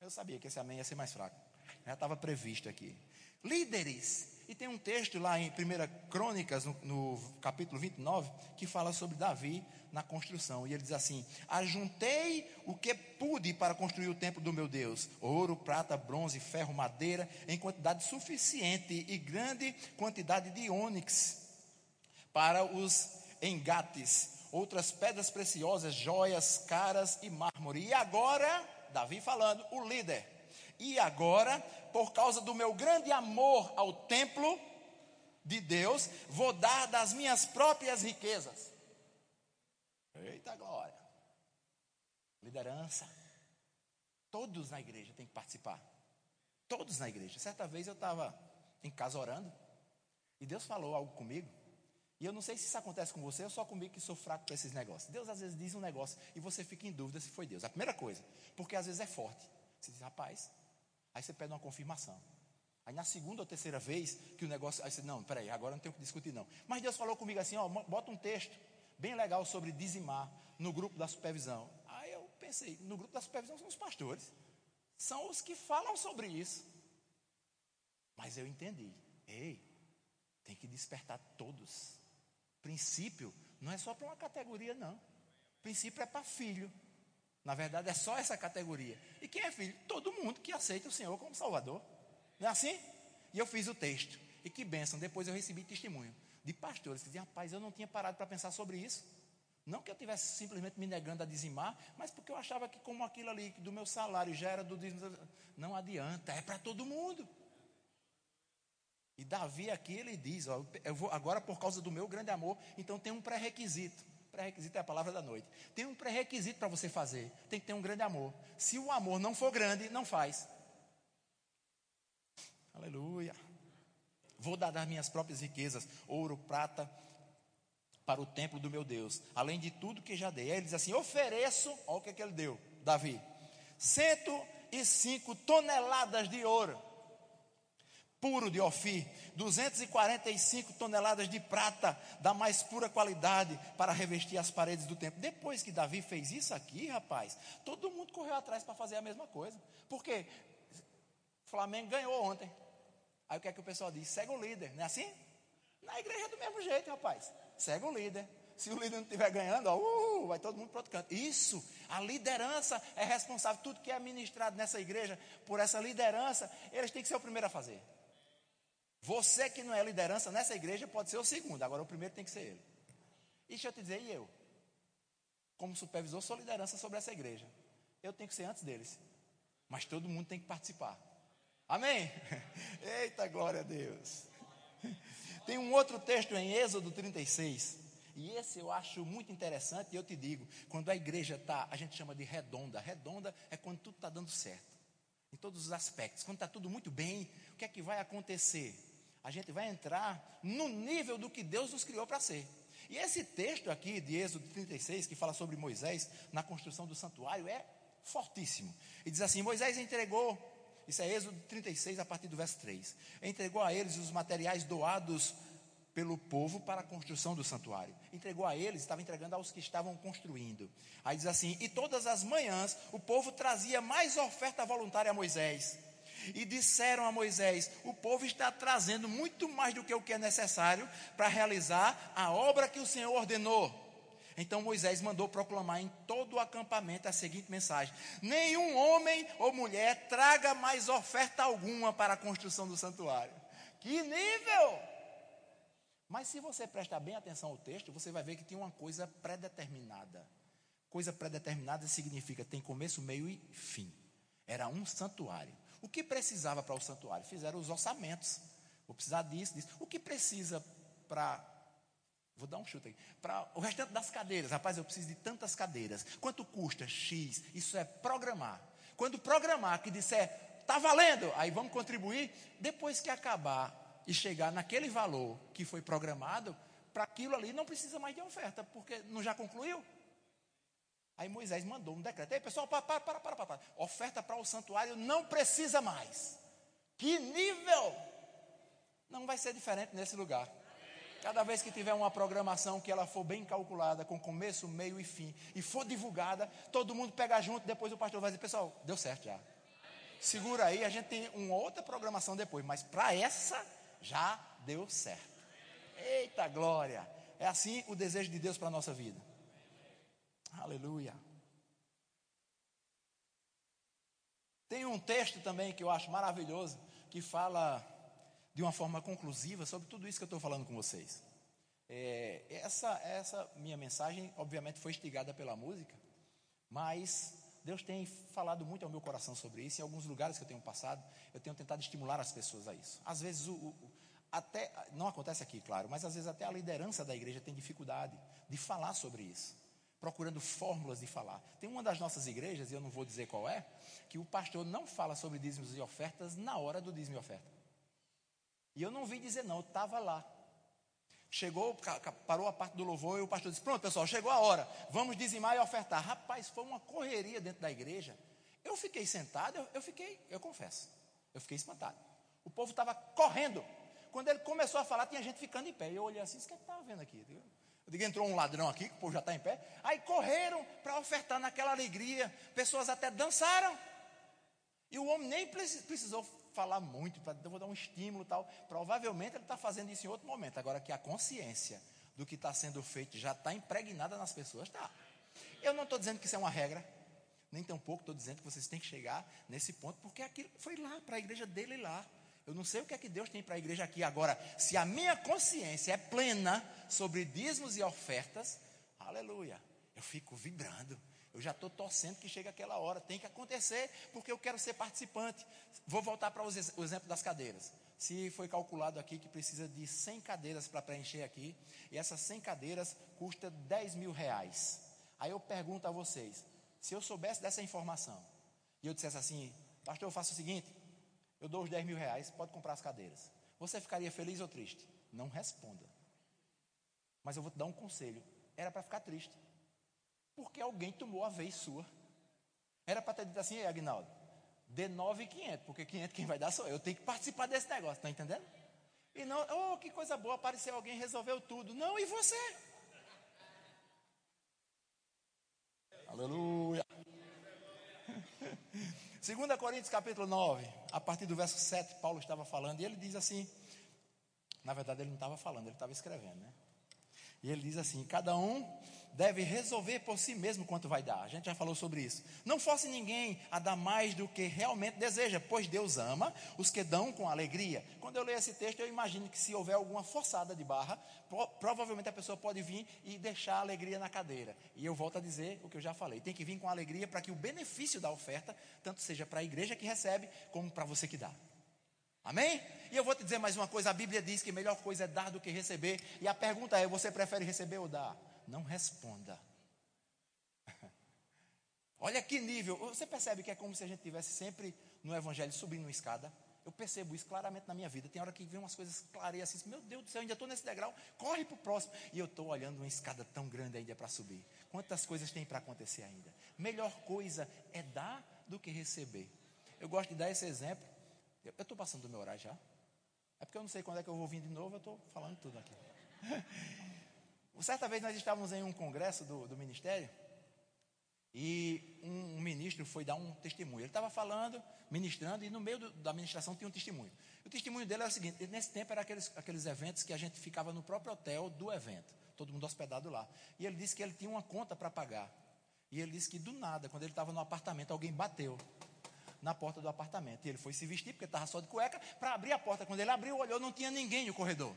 Eu sabia que esse amém ia ser mais fraco. Já estava previsto aqui. Líderes. E tem um texto lá em 1 Crônicas, no, no capítulo 29, que fala sobre Davi na construção. E ele diz assim: Ajuntei o que pude para construir o templo do meu Deus: ouro, prata, bronze, ferro, madeira, em quantidade suficiente e grande quantidade de ônix para os engates, outras pedras preciosas, joias caras e mármore. E agora, Davi falando, o líder. E agora, por causa do meu grande amor ao templo de Deus, vou dar das minhas próprias riquezas. Eita glória! Liderança. Todos na igreja têm que participar. Todos na igreja. Certa vez eu estava em casa orando e Deus falou algo comigo. E eu não sei se isso acontece com você ou só comigo que sou fraco para esses negócios. Deus às vezes diz um negócio e você fica em dúvida se foi Deus. A primeira coisa, porque às vezes é forte. Você diz, rapaz, aí você pede uma confirmação. Aí na segunda ou terceira vez que o negócio, aí você, não, peraí, agora não tenho que discutir não. Mas Deus falou comigo assim, ó, bota um texto bem legal sobre dizimar no grupo da supervisão. Aí eu pensei, no grupo da supervisão são os pastores. São os que falam sobre isso. Mas eu entendi. Ei, tem que despertar todos. Princípio não é só para uma categoria, não. Princípio é para filho. Na verdade, é só essa categoria. E quem é filho? Todo mundo que aceita o Senhor como Salvador. Não é assim? E eu fiz o texto. E que bênção. Depois eu recebi testemunho de pastores que diziam: rapaz, eu não tinha parado para pensar sobre isso. Não que eu tivesse simplesmente me negando a dizimar, mas porque eu achava que, como aquilo ali do meu salário já era do dízimo, não adianta, é para todo mundo. E Davi aqui ele diz: ó, eu vou agora por causa do meu grande amor, então tem um pré-requisito. Pré-requisito é a palavra da noite. Tem um pré-requisito para você fazer. Tem que ter um grande amor. Se o amor não for grande, não faz. Aleluia. Vou dar das minhas próprias riquezas, ouro, prata, para o templo do meu Deus, além de tudo que já dei. Aí ele diz assim: ofereço, olha o que, é que ele deu, Davi: 105 toneladas de ouro puro de Ofir, 245 toneladas de prata da mais pura qualidade para revestir as paredes do templo. Depois que Davi fez isso aqui, rapaz, todo mundo correu atrás para fazer a mesma coisa. Porque Flamengo ganhou ontem. Aí o que é que o pessoal diz? Segue o líder, não é assim? Na igreja é do mesmo jeito, rapaz. Segue o líder. Se o líder não estiver ganhando, ó, uh, vai todo mundo para outro canto. Isso, a liderança é responsável. Tudo que é administrado nessa igreja, por essa liderança, eles têm que ser o primeiro a fazer. Você que não é liderança nessa igreja pode ser o segundo, agora o primeiro tem que ser ele. E deixa eu te dizer, e eu? Como supervisor, sou liderança sobre essa igreja. Eu tenho que ser antes deles. Mas todo mundo tem que participar. Amém? Eita glória a Deus. Tem um outro texto em Êxodo 36. E esse eu acho muito interessante. E eu te digo: quando a igreja está, a gente chama de redonda. Redonda é quando tudo está dando certo. Em todos os aspectos. Quando está tudo muito bem, o que é que vai acontecer? A gente vai entrar no nível do que Deus nos criou para ser. E esse texto aqui de Êxodo 36, que fala sobre Moisés na construção do santuário, é fortíssimo. E diz assim: Moisés entregou, isso é Êxodo 36, a partir do verso 3, entregou a eles os materiais doados pelo povo para a construção do santuário. Entregou a eles, estava entregando aos que estavam construindo. Aí diz assim: E todas as manhãs o povo trazia mais oferta voluntária a Moisés e disseram a Moisés: O povo está trazendo muito mais do que o que é necessário para realizar a obra que o Senhor ordenou. Então Moisés mandou proclamar em todo o acampamento a seguinte mensagem: Nenhum homem ou mulher traga mais oferta alguma para a construção do santuário. Que nível! Mas se você prestar bem atenção ao texto, você vai ver que tem uma coisa predeterminada. Coisa predeterminada significa tem começo, meio e fim. Era um santuário. O que precisava para o santuário? Fizeram os orçamentos. Vou precisar disso, disso. O que precisa para. Vou dar um chute aí. Para o restante das cadeiras. Rapaz, eu preciso de tantas cadeiras. Quanto custa? X. Isso é programar. Quando programar, que disser, está valendo, aí vamos contribuir. Depois que acabar e chegar naquele valor que foi programado, para aquilo ali não precisa mais de oferta, porque não já concluiu? Aí Moisés mandou um decreto. Ei, pessoal, para, para, para, para, para. Oferta para o santuário não precisa mais. Que nível! Não vai ser diferente nesse lugar. Cada vez que tiver uma programação que ela for bem calculada, com começo, meio e fim, e for divulgada, todo mundo pega junto, depois o pastor vai dizer, pessoal, deu certo já. Segura aí, a gente tem uma outra programação depois, mas para essa já deu certo. Eita glória! É assim o desejo de Deus para a nossa vida. Aleluia. Tem um texto também que eu acho maravilhoso, que fala de uma forma conclusiva sobre tudo isso que eu estou falando com vocês. É, essa, essa minha mensagem, obviamente, foi instigada pela música, mas Deus tem falado muito ao meu coração sobre isso. Em alguns lugares que eu tenho passado, eu tenho tentado estimular as pessoas a isso. Às vezes, o, o, até não acontece aqui, claro, mas às vezes até a liderança da igreja tem dificuldade de falar sobre isso, procurando fórmulas de falar. Tem uma das nossas igrejas, e eu não vou dizer qual é, que o pastor não fala sobre dízimos e ofertas na hora do dízimo e oferta. E eu não vi dizer não, eu estava lá. Chegou, parou a parte do louvor e o pastor disse: Pronto, pessoal, chegou a hora, vamos dizimar e ofertar. Rapaz, foi uma correria dentro da igreja. Eu fiquei sentado, eu, eu fiquei, eu confesso, eu fiquei espantado. O povo estava correndo. Quando ele começou a falar, tinha gente ficando em pé. Eu olhei assim: O que estava vendo aqui? Eu digo: Entrou um ladrão aqui, que o povo já está em pé. Aí correram para ofertar naquela alegria. Pessoas até dançaram. E o homem nem precisou falar muito, para eu vou dar um estímulo tal. Provavelmente ele está fazendo isso em outro momento. Agora que a consciência do que está sendo feito já está impregnada nas pessoas, está. Eu não estou dizendo que isso é uma regra, nem tampouco estou dizendo que vocês têm que chegar nesse ponto, porque aquilo foi lá, para a igreja dele lá. Eu não sei o que é que Deus tem para a igreja aqui. Agora, se a minha consciência é plena sobre dízimos e ofertas, aleluia, eu fico vibrando. Eu já estou torcendo que chegue aquela hora. Tem que acontecer, porque eu quero ser participante. Vou voltar para o exemplo das cadeiras. Se foi calculado aqui que precisa de 100 cadeiras para preencher aqui, e essas 100 cadeiras custa 10 mil reais. Aí eu pergunto a vocês: se eu soubesse dessa informação, e eu dissesse assim, pastor, eu faço o seguinte: eu dou os 10 mil reais, pode comprar as cadeiras. Você ficaria feliz ou triste? Não responda. Mas eu vou te dar um conselho: era para ficar triste porque alguém tomou a vez sua. Era para ter dito assim, Agnaldo, dê 9,500, porque 500 quem vai dar sou eu. Eu tenho que participar desse negócio, está entendendo? E não, oh, que coisa boa, apareceu alguém, resolveu tudo. Não, e você? Aleluia. 2 Coríntios capítulo 9, a partir do verso 7, Paulo estava falando, e ele diz assim, na verdade ele não estava falando, ele estava escrevendo, né? E ele diz assim: cada um deve resolver por si mesmo quanto vai dar. A gente já falou sobre isso. Não force ninguém a dar mais do que realmente deseja, pois Deus ama os que dão com alegria. Quando eu leio esse texto, eu imagino que se houver alguma forçada de barra, provavelmente a pessoa pode vir e deixar a alegria na cadeira. E eu volto a dizer o que eu já falei: tem que vir com alegria para que o benefício da oferta, tanto seja para a igreja que recebe, como para você que dá. Amém? E eu vou te dizer mais uma coisa: a Bíblia diz que a melhor coisa é dar do que receber. E a pergunta é: você prefere receber ou dar? Não responda. Olha que nível. Você percebe que é como se a gente estivesse sempre no Evangelho subindo uma escada? Eu percebo isso claramente na minha vida. Tem hora que vem umas coisas clareias assim, meu Deus do céu, ainda estou nesse degrau, corre para o próximo. E eu estou olhando uma escada tão grande ainda para subir. Quantas coisas tem para acontecer ainda? Melhor coisa é dar do que receber. Eu gosto de dar esse exemplo. Eu estou passando do meu horário já. É porque eu não sei quando é que eu vou vir de novo, eu estou falando tudo aqui. Certa vez nós estávamos em um congresso do, do ministério e um, um, ministro foi dar um testemunho. Ele estava falando, ministrando, e no meio do, da ministração tinha um testemunho. O testemunho dele era o seguinte: nesse tempo era aqueles, aqueles eventos que a gente ficava no próprio hotel do evento, todo mundo hospedado lá. E ele disse que ele tinha uma conta para pagar. E ele disse que do nada, quando ele estava no apartamento, alguém bateu na porta do apartamento. E ele foi se vestir, porque estava só de cueca, para abrir a porta. Quando ele abriu, olhou, não tinha ninguém no corredor.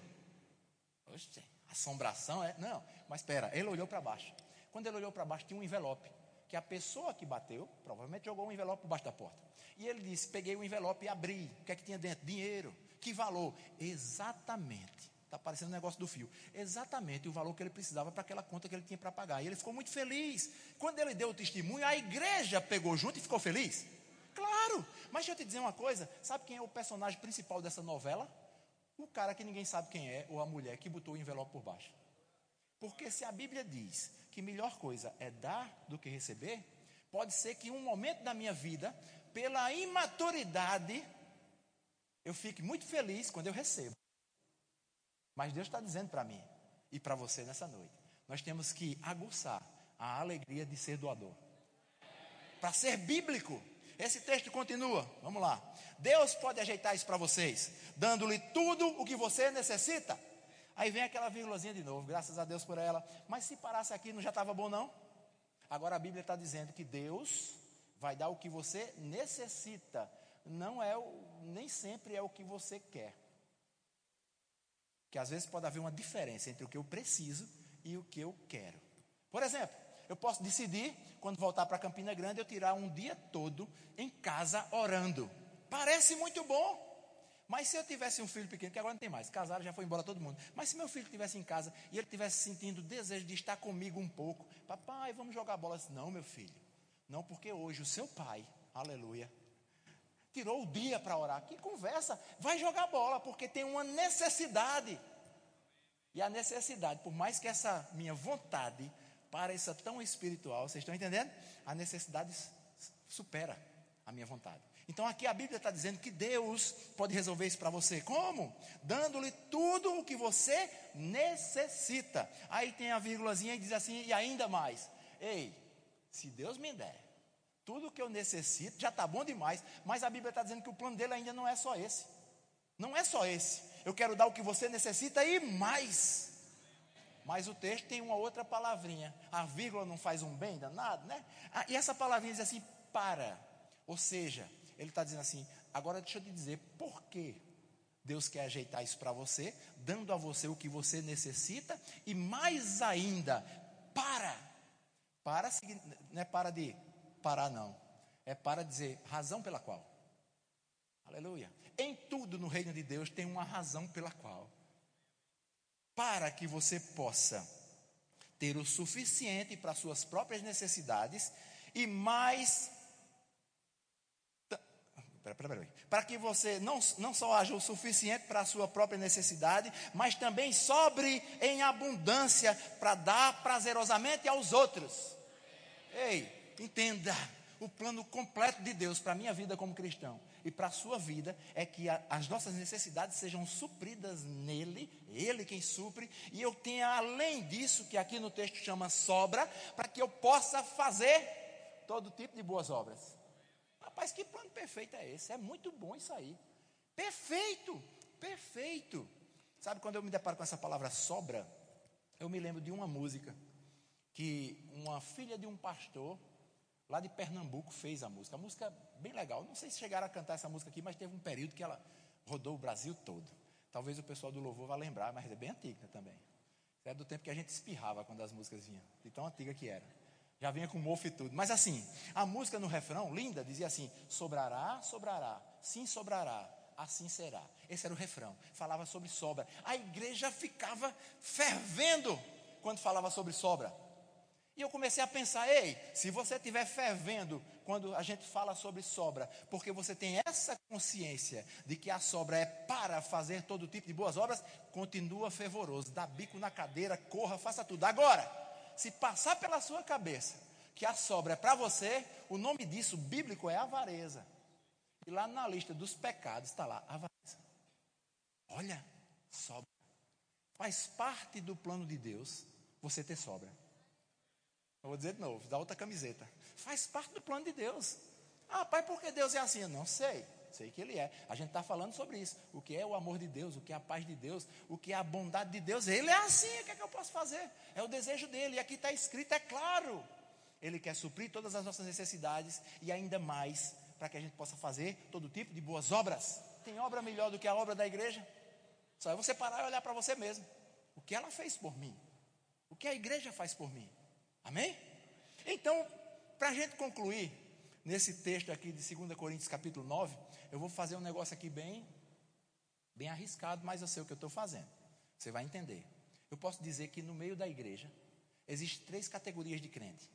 Oxe, assombração é? Não, mas espera, ele olhou para baixo. Quando ele olhou para baixo, tinha um envelope. Que a pessoa que bateu, provavelmente jogou um envelope por baixo da porta. E ele disse: Peguei o envelope e abri. O que é que tinha dentro? Dinheiro. Que valor? Exatamente. Está parecendo um negócio do fio. Exatamente o valor que ele precisava para aquela conta que ele tinha para pagar. E ele ficou muito feliz. Quando ele deu o testemunho, a igreja pegou junto e ficou feliz. Claro, mas deixa eu te dizer uma coisa: sabe quem é o personagem principal dessa novela? O cara que ninguém sabe quem é, ou a mulher que botou o envelope por baixo. Porque se a Bíblia diz que melhor coisa é dar do que receber, pode ser que em um momento da minha vida, pela imaturidade, eu fique muito feliz quando eu recebo. Mas Deus está dizendo para mim e para você nessa noite: nós temos que aguçar a alegria de ser doador. Para ser bíblico, esse texto continua, vamos lá. Deus pode ajeitar isso para vocês, dando-lhe tudo o que você necessita. Aí vem aquela vírgulazinha de novo, graças a Deus por ela. Mas se parasse aqui, não já estava bom, não? Agora a Bíblia está dizendo que Deus vai dar o que você necessita, não é o, nem sempre é o que você quer. que às vezes pode haver uma diferença entre o que eu preciso e o que eu quero. Por exemplo, eu posso decidir, quando voltar para Campina Grande, eu tirar um dia todo em casa orando. Parece muito bom. Mas se eu tivesse um filho pequeno, que agora não tem mais, casaram, já foi embora todo mundo. Mas se meu filho estivesse em casa e ele estivesse sentindo desejo de estar comigo um pouco, papai, vamos jogar bola. Não, meu filho. Não, porque hoje o seu pai, aleluia, tirou o dia para orar. Que conversa? Vai jogar bola, porque tem uma necessidade. E a necessidade, por mais que essa minha vontade pareça tão espiritual, vocês estão entendendo? A necessidade supera a minha vontade. Então aqui a Bíblia está dizendo que Deus pode resolver isso para você. Como? Dando-lhe tudo o que você necessita. Aí tem a vírgulazinha e diz assim, e ainda mais. Ei, se Deus me der tudo o que eu necessito, já está bom demais. Mas a Bíblia está dizendo que o plano dele ainda não é só esse. Não é só esse. Eu quero dar o que você necessita e mais. Mas o texto tem uma outra palavrinha. A vírgula não faz um bem danado, né? Ah, e essa palavrinha diz assim, para. Ou seja, ele está dizendo assim: agora deixa eu te dizer por que Deus quer ajeitar isso para você, dando a você o que você necessita e mais ainda, para. Para, não é para de parar, não. É para dizer razão pela qual. Aleluia. Em tudo no reino de Deus tem uma razão pela qual. Para que você possa ter o suficiente para suas próprias necessidades e mais. Para que você não, não só haja o suficiente para a sua própria necessidade, mas também sobre em abundância para dar prazerosamente aos outros. Ei, entenda: o plano completo de Deus para a minha vida como cristão e para a sua vida é que a, as nossas necessidades sejam supridas nele, ele quem supre, e eu tenha além disso, que aqui no texto chama sobra, para que eu possa fazer todo tipo de boas obras. Rapaz, que plano perfeito é esse? É muito bom isso aí. Perfeito, perfeito. Sabe quando eu me deparo com essa palavra sobra? Eu me lembro de uma música que uma filha de um pastor lá de Pernambuco fez a música. A música bem legal. Não sei se chegaram a cantar essa música aqui, mas teve um período que ela rodou o Brasil todo. Talvez o pessoal do louvor vá lembrar, mas é bem antiga também. É do tempo que a gente espirrava quando as músicas vinham, de tão antiga que era já vinha com mofo e tudo. Mas assim, a música no refrão, linda, dizia assim: sobrará, sobrará, sim sobrará, assim será. Esse era o refrão, falava sobre sobra. A igreja ficava fervendo quando falava sobre sobra. E eu comecei a pensar: ei, se você estiver fervendo quando a gente fala sobre sobra, porque você tem essa consciência de que a sobra é para fazer todo tipo de boas obras, continua fervoroso, dá bico na cadeira, corra, faça tudo. Agora, se passar pela sua cabeça que a sobra é para você, o nome disso bíblico é avareza. E lá na lista dos pecados está lá, avareza. Olha, sobra. Faz parte do plano de Deus você ter sobra. Eu vou dizer de novo, dá outra camiseta. Faz parte do plano de Deus. Ah, pai, por que Deus é assim? Eu não sei sei que Ele é. A gente está falando sobre isso. O que é o amor de Deus, o que é a paz de Deus, o que é a bondade de Deus. Ele é assim, o que é que eu posso fazer? É o desejo dele. E aqui está escrito, é claro. Ele quer suprir todas as nossas necessidades e ainda mais para que a gente possa fazer todo tipo de boas obras. Tem obra melhor do que a obra da igreja? Só é você parar e olhar para você mesmo. O que ela fez por mim? O que a igreja faz por mim? Amém? Então, para a gente concluir, nesse texto aqui de 2 Coríntios capítulo 9, eu vou fazer um negócio aqui bem, bem arriscado, mas eu sei o que eu estou fazendo. Você vai entender. Eu posso dizer que no meio da igreja existem três categorias de crente.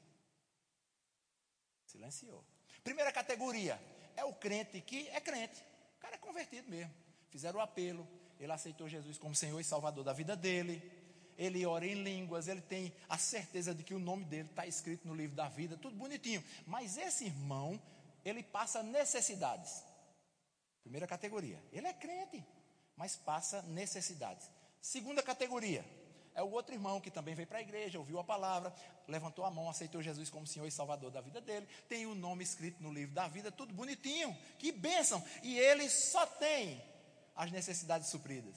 Silenciou. Primeira categoria é o crente que é crente. O cara é convertido mesmo. Fizeram o apelo, ele aceitou Jesus como Senhor e Salvador da vida dele. Ele ora em línguas, ele tem a certeza de que o nome dele está escrito no livro da vida, tudo bonitinho. Mas esse irmão, ele passa necessidades. Primeira categoria. Ele é crente, mas passa necessidades. Segunda categoria. É o outro irmão que também veio para a igreja, ouviu a palavra, levantou a mão, aceitou Jesus como Senhor e Salvador da vida dele, tem o nome escrito no livro da vida, tudo bonitinho, que bênção. E ele só tem as necessidades supridas.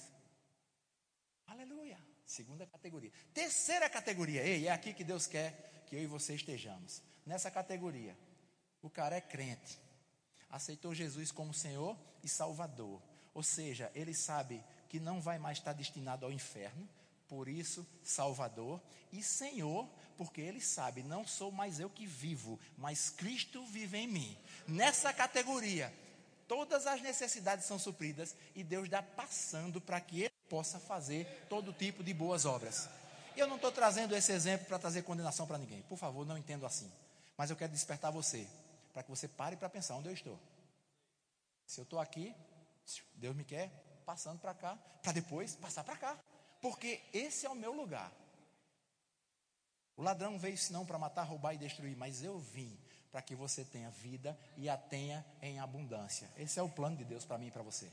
Aleluia. Segunda categoria. Terceira categoria, ei, é aqui que Deus quer que eu e você estejamos. Nessa categoria, o cara é crente, aceitou Jesus como Senhor e Salvador. Ou seja, ele sabe que não vai mais estar destinado ao inferno, por isso, Salvador e Senhor, porque Ele sabe, não sou mais eu que vivo, mas Cristo vive em mim. Nessa categoria, todas as necessidades são supridas e Deus dá passando para que Ele possa fazer todo tipo de boas obras. E eu não estou trazendo esse exemplo para trazer condenação para ninguém, por favor, não entendo assim. Mas eu quero despertar você, para que você pare para pensar onde eu estou. Se eu estou aqui, Deus me quer passando para cá, para depois passar para cá porque esse é o meu lugar. O ladrão veio senão para matar, roubar e destruir, mas eu vim para que você tenha vida e a tenha em abundância. Esse é o plano de Deus para mim e para você.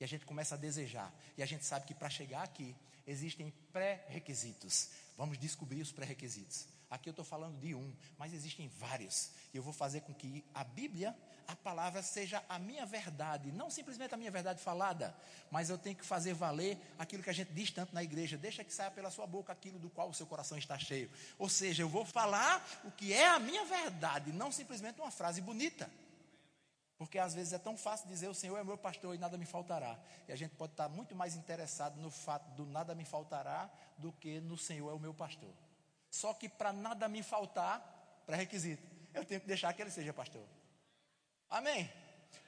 E a gente começa a desejar, e a gente sabe que para chegar aqui existem pré-requisitos. Vamos descobrir os pré-requisitos. Aqui eu estou falando de um, mas existem vários. E eu vou fazer com que a Bíblia a palavra seja a minha verdade, não simplesmente a minha verdade falada, mas eu tenho que fazer valer aquilo que a gente diz tanto na igreja, deixa que saia pela sua boca aquilo do qual o seu coração está cheio. Ou seja, eu vou falar o que é a minha verdade, não simplesmente uma frase bonita. Porque às vezes é tão fácil dizer o Senhor é meu pastor e nada me faltará. E a gente pode estar muito mais interessado no fato do nada me faltará do que no Senhor é o meu pastor. Só que para nada me faltar, pré-requisito, eu tenho que deixar que ele seja pastor. Amém?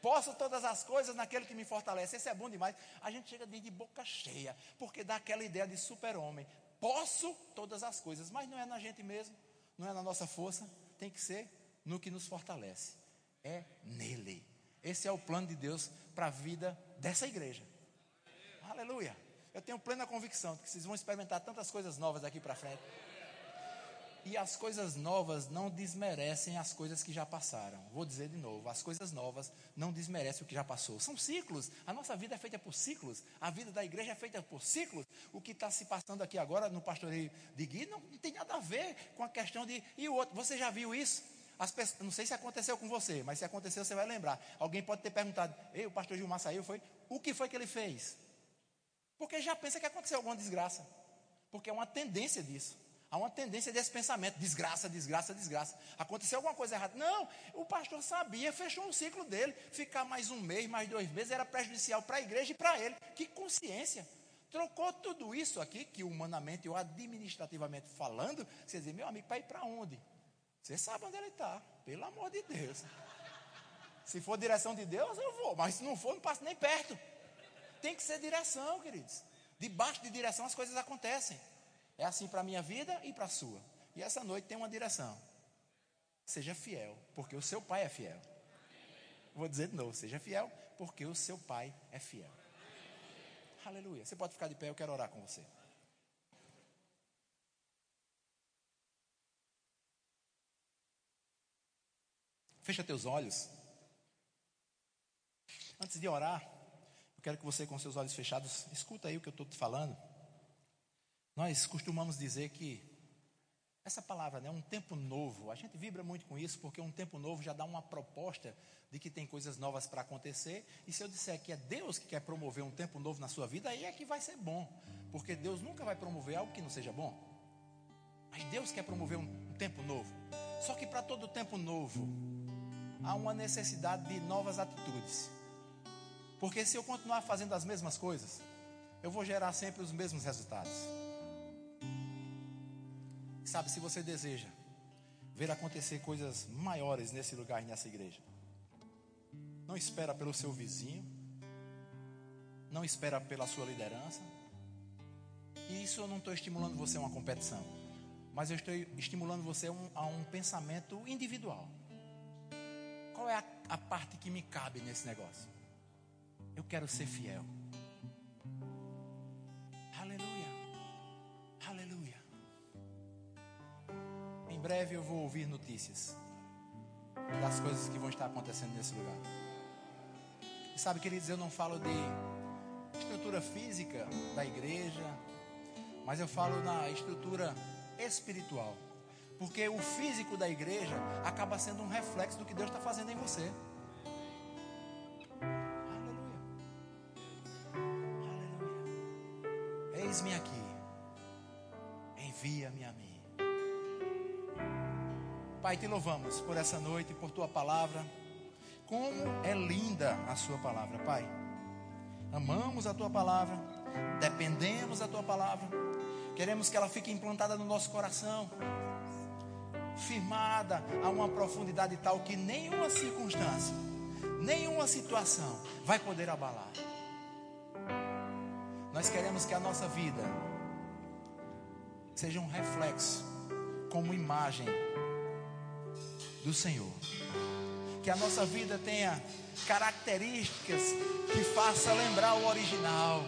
Posso todas as coisas naquele que me fortalece. Esse é bom demais. A gente chega de boca cheia, porque dá aquela ideia de super-homem. Posso todas as coisas, mas não é na gente mesmo, não é na nossa força, tem que ser no que nos fortalece. É nele. Esse é o plano de Deus para a vida dessa igreja. Aleluia. Eu tenho plena convicção de que vocês vão experimentar tantas coisas novas daqui para frente. E as coisas novas não desmerecem as coisas que já passaram. Vou dizer de novo: as coisas novas não desmerecem o que já passou. São ciclos. A nossa vida é feita por ciclos. A vida da igreja é feita por ciclos. O que está se passando aqui agora no pastoreio de Gui não, não, tem nada a ver com a questão de. E o outro? Você já viu isso? Pessoas, não sei se aconteceu com você, mas se aconteceu, você vai lembrar. Alguém pode ter perguntado: Ei, o pastor Gilmar saiu, foi? O que foi que ele fez? Porque já pensa que aconteceu alguma desgraça. Porque é uma tendência disso. Há uma tendência desse pensamento: desgraça, desgraça, desgraça. Aconteceu alguma coisa errada. Não, o pastor sabia, fechou um ciclo dele. Ficar mais um mês, mais dois meses era prejudicial para a igreja e para ele. Que consciência. Trocou tudo isso aqui, que humanamente ou administrativamente falando, você diz, meu amigo, para ir para onde? Você sabe onde ele está, pelo amor de Deus. Se for direção de Deus, eu vou, mas se não for, não passo nem perto. Tem que ser direção, queridos. Debaixo de direção as coisas acontecem. É assim para a minha vida e para a sua. E essa noite tem uma direção. Seja fiel, porque o seu pai é fiel. Vou dizer de novo: seja fiel, porque o seu pai é fiel. Aleluia. Você pode ficar de pé, eu quero orar com você. Fecha teus olhos. Antes de orar, eu quero que você, com seus olhos fechados, escuta aí o que eu estou te falando. Nós costumamos dizer que essa palavra, né, um tempo novo, a gente vibra muito com isso, porque um tempo novo já dá uma proposta de que tem coisas novas para acontecer. E se eu disser que é Deus que quer promover um tempo novo na sua vida, aí é que vai ser bom, porque Deus nunca vai promover algo que não seja bom. Mas Deus quer promover um, um tempo novo. Só que para todo tempo novo, há uma necessidade de novas atitudes. Porque se eu continuar fazendo as mesmas coisas, eu vou gerar sempre os mesmos resultados. Sabe, se você deseja ver acontecer coisas maiores nesse lugar, nessa igreja, não espera pelo seu vizinho, não espera pela sua liderança. E isso eu não estou estimulando você a uma competição, mas eu estou estimulando você a um, a um pensamento individual. Qual é a, a parte que me cabe nesse negócio? Eu quero ser fiel. Em breve eu vou ouvir notícias das coisas que vão estar acontecendo nesse lugar. E sabe, queridos, eu não falo de estrutura física da igreja, mas eu falo na estrutura espiritual. Porque o físico da igreja acaba sendo um reflexo do que Deus está fazendo em você. Aleluia. Aleluia. Eis-me aqui. Envia-me a mim. Pai, te louvamos por essa noite, por tua palavra. Como é linda a sua palavra, Pai. amamos a tua palavra, dependemos da tua palavra, queremos que ela fique implantada no nosso coração, firmada a uma profundidade tal que nenhuma circunstância, nenhuma situação vai poder abalar. Nós queremos que a nossa vida seja um reflexo, como imagem do Senhor. Que a nossa vida tenha características que faça lembrar o original.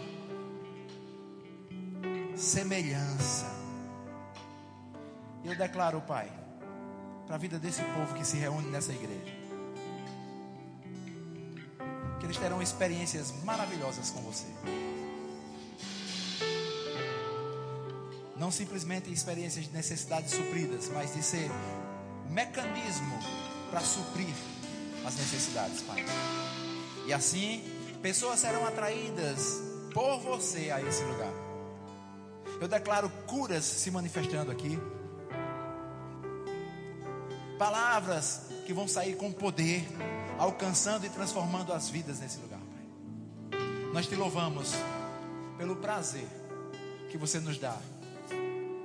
Semelhança. Eu declaro, Pai, para a vida desse povo que se reúne nessa igreja, que eles terão experiências maravilhosas com você. Não simplesmente experiências de necessidades supridas, mas de ser mecanismo para suprir as necessidades, Pai. E assim, pessoas serão atraídas por você a esse lugar. Eu declaro curas se manifestando aqui. Palavras que vão sair com poder, alcançando e transformando as vidas nesse lugar, Pai. Nós te louvamos pelo prazer que você nos dá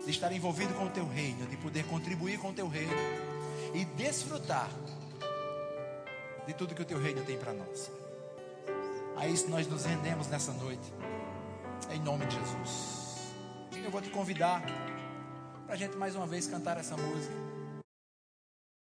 de estar envolvido com o teu reino, de poder contribuir com o teu reino e desfrutar de tudo que o teu reino tem para nós. A isso nós nos rendemos nessa noite, em nome de Jesus. Eu vou te convidar para a gente mais uma vez cantar essa música.